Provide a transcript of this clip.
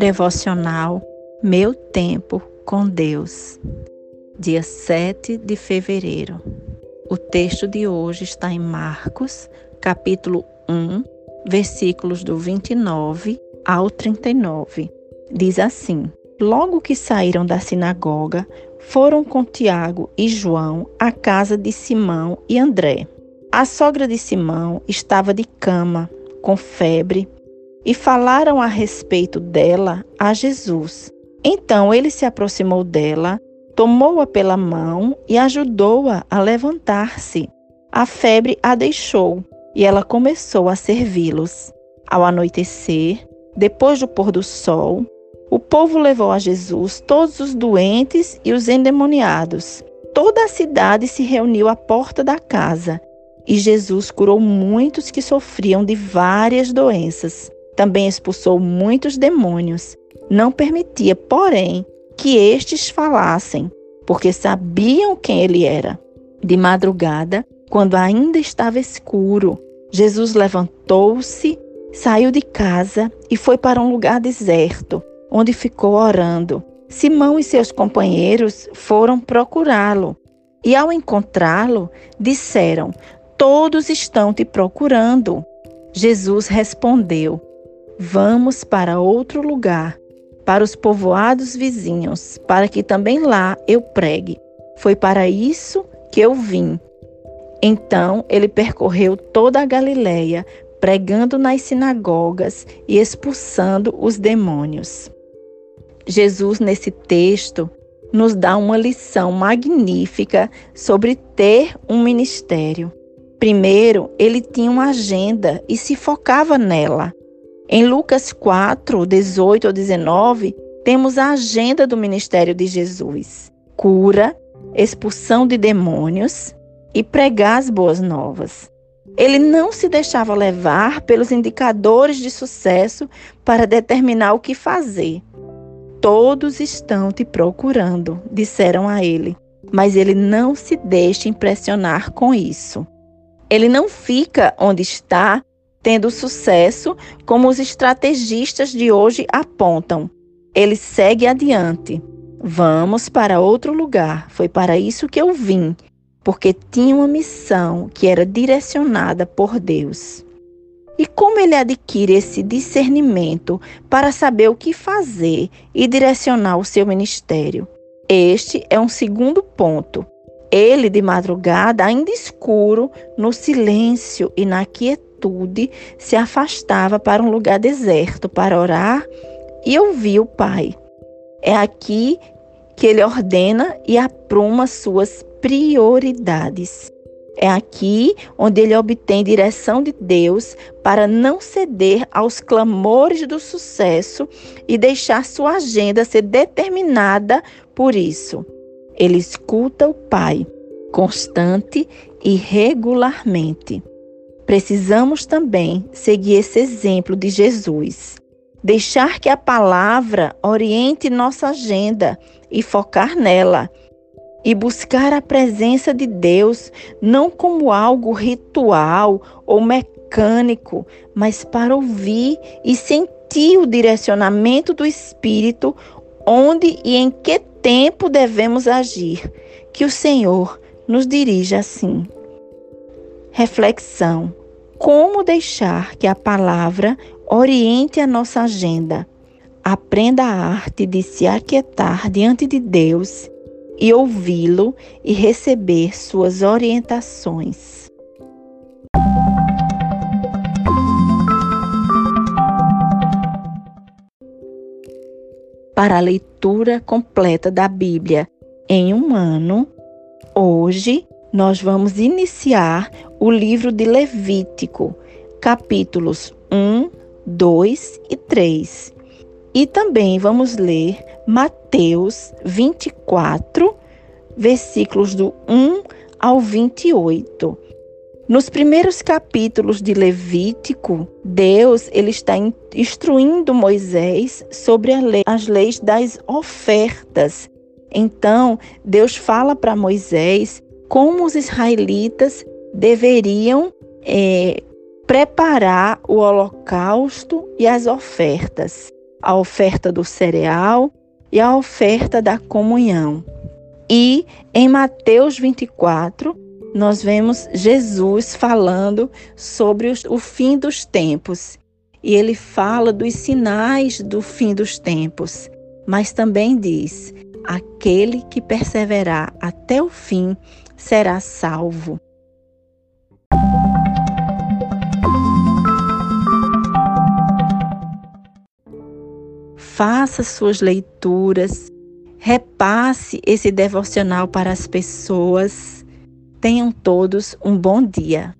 Devocional Meu Tempo com Deus, dia 7 de fevereiro. O texto de hoje está em Marcos, capítulo 1, versículos do 29 ao 39. Diz assim: Logo que saíram da sinagoga, foram com Tiago e João à casa de Simão e André. A sogra de Simão estava de cama, com febre, e falaram a respeito dela a Jesus. Então ele se aproximou dela, tomou-a pela mão e ajudou-a a, a levantar-se. A febre a deixou e ela começou a servi-los. Ao anoitecer, depois do pôr do sol, o povo levou a Jesus todos os doentes e os endemoniados. Toda a cidade se reuniu à porta da casa e Jesus curou muitos que sofriam de várias doenças também expulsou muitos demônios. Não permitia, porém, que estes falassem, porque sabiam quem ele era. De madrugada, quando ainda estava escuro, Jesus levantou-se, saiu de casa e foi para um lugar deserto, onde ficou orando. Simão e seus companheiros foram procurá-lo. E ao encontrá-lo, disseram: Todos estão te procurando. Jesus respondeu: Vamos para outro lugar, para os povoados vizinhos, para que também lá eu pregue. Foi para isso que eu vim. Então ele percorreu toda a Galiléia, pregando nas sinagogas e expulsando os demônios. Jesus, nesse texto, nos dá uma lição magnífica sobre ter um ministério. Primeiro, ele tinha uma agenda e se focava nela. Em Lucas 4, 18 ou 19, temos a agenda do ministério de Jesus: cura, expulsão de demônios e pregar as boas novas. Ele não se deixava levar pelos indicadores de sucesso para determinar o que fazer. Todos estão te procurando, disseram a ele, mas ele não se deixa impressionar com isso. Ele não fica onde está tendo sucesso, como os estrategistas de hoje apontam. Ele segue adiante. Vamos para outro lugar. Foi para isso que eu vim, porque tinha uma missão que era direcionada por Deus. E como ele adquire esse discernimento para saber o que fazer e direcionar o seu ministério? Este é um segundo ponto. Ele, de madrugada, ainda escuro, no silêncio e na quietude, atitude, se afastava para um lugar deserto para orar e ouvir o Pai. É aqui que ele ordena e apruma suas prioridades. É aqui onde ele obtém direção de Deus para não ceder aos clamores do sucesso e deixar sua agenda ser determinada por isso. Ele escuta o Pai, constante e regularmente. Precisamos também seguir esse exemplo de Jesus. Deixar que a palavra oriente nossa agenda e focar nela. E buscar a presença de Deus não como algo ritual ou mecânico, mas para ouvir e sentir o direcionamento do Espírito, onde e em que tempo devemos agir. Que o Senhor nos dirija assim. Reflexão como deixar que a palavra oriente a nossa agenda. Aprenda a arte de se aquietar diante de Deus e ouvi-lo e receber suas orientações. Para a leitura completa da Bíblia em um ano, hoje nós vamos iniciar o livro de Levítico, capítulos 1, 2 e 3. E também vamos ler Mateus 24, versículos do 1 ao 28. Nos primeiros capítulos de Levítico, Deus ele está instruindo Moisés sobre lei, as leis das ofertas. Então, Deus fala para Moisés como os israelitas deveriam é, preparar o holocausto e as ofertas. a oferta do cereal e a oferta da comunhão. E em Mateus 24, nós vemos Jesus falando sobre o fim dos tempos. E ele fala dos sinais do fim dos tempos, mas também diz: aquele que perseverar até o fim será salvo. Faça suas leituras, repasse esse devocional para as pessoas. Tenham todos um bom dia.